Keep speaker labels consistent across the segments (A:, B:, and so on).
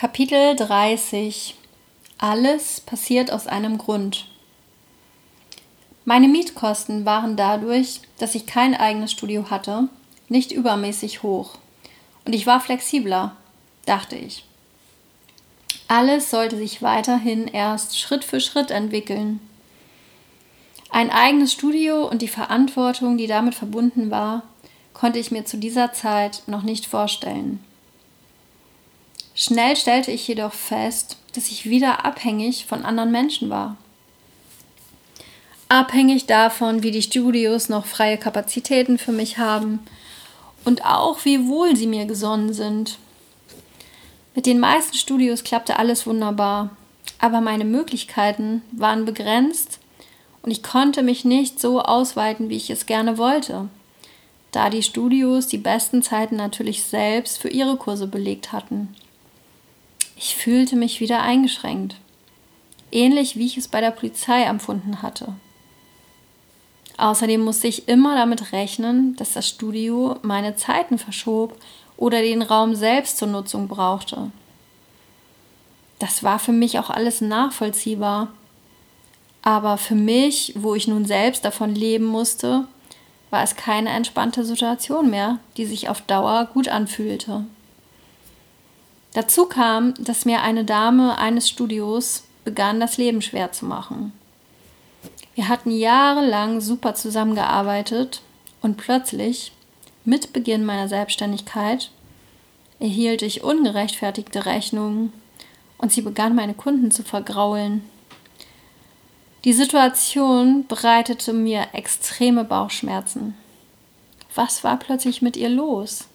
A: Kapitel 30 Alles passiert aus einem Grund. Meine Mietkosten waren dadurch, dass ich kein eigenes Studio hatte, nicht übermäßig hoch. Und ich war flexibler, dachte ich. Alles sollte sich weiterhin erst Schritt für Schritt entwickeln. Ein eigenes Studio und die Verantwortung, die damit verbunden war, konnte ich mir zu dieser Zeit noch nicht vorstellen. Schnell stellte ich jedoch fest, dass ich wieder abhängig von anderen Menschen war. Abhängig davon, wie die Studios noch freie Kapazitäten für mich haben und auch wie wohl sie mir gesonnen sind. Mit den meisten Studios klappte alles wunderbar, aber meine Möglichkeiten waren begrenzt und ich konnte mich nicht so ausweiten, wie ich es gerne wollte, da die Studios die besten Zeiten natürlich selbst für ihre Kurse belegt hatten. Ich fühlte mich wieder eingeschränkt, ähnlich wie ich es bei der Polizei empfunden hatte. Außerdem musste ich immer damit rechnen, dass das Studio meine Zeiten verschob oder den Raum selbst zur Nutzung brauchte. Das war für mich auch alles nachvollziehbar. Aber für mich, wo ich nun selbst davon leben musste, war es keine entspannte Situation mehr, die sich auf Dauer gut anfühlte. Dazu kam, dass mir eine Dame eines Studios begann, das Leben schwer zu machen. Wir hatten jahrelang super zusammengearbeitet und plötzlich, mit Beginn meiner Selbstständigkeit, erhielt ich ungerechtfertigte Rechnungen und sie begann meine Kunden zu vergraulen. Die Situation bereitete mir extreme Bauchschmerzen. Was war plötzlich mit ihr los?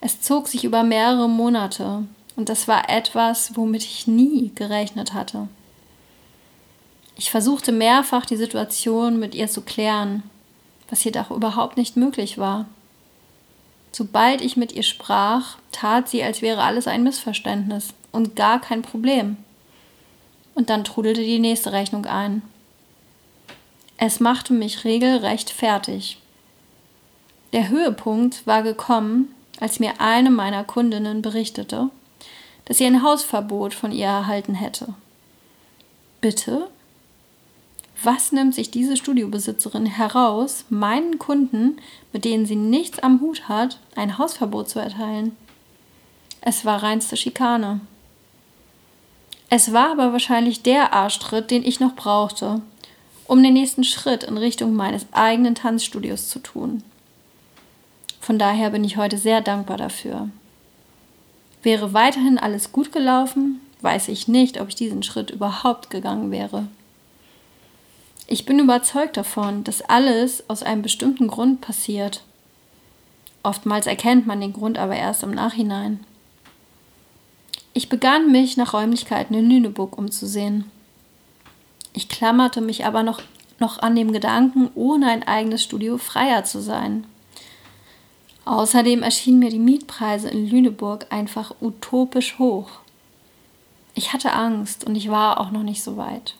A: Es zog sich über mehrere Monate und das war etwas, womit ich nie gerechnet hatte. Ich versuchte mehrfach die Situation mit ihr zu klären, was jedoch überhaupt nicht möglich war. Sobald ich mit ihr sprach, tat sie, als wäre alles ein Missverständnis und gar kein Problem. Und dann trudelte die nächste Rechnung ein. Es machte mich regelrecht fertig. Der Höhepunkt war gekommen, als mir eine meiner Kundinnen berichtete, dass sie ein Hausverbot von ihr erhalten hätte. Bitte? Was nimmt sich diese Studiobesitzerin heraus, meinen Kunden, mit denen sie nichts am Hut hat, ein Hausverbot zu erteilen? Es war reinste Schikane. Es war aber wahrscheinlich der Arschtritt, den ich noch brauchte, um den nächsten Schritt in Richtung meines eigenen Tanzstudios zu tun. Von daher bin ich heute sehr dankbar dafür. Wäre weiterhin alles gut gelaufen, weiß ich nicht, ob ich diesen Schritt überhaupt gegangen wäre. Ich bin überzeugt davon, dass alles aus einem bestimmten Grund passiert. Oftmals erkennt man den Grund aber erst im Nachhinein. Ich begann mich nach Räumlichkeiten in Lüneburg umzusehen. Ich klammerte mich aber noch, noch an dem Gedanken, ohne ein eigenes Studio freier zu sein. Außerdem erschienen mir die Mietpreise in Lüneburg einfach utopisch hoch. Ich hatte Angst und ich war auch noch nicht so weit.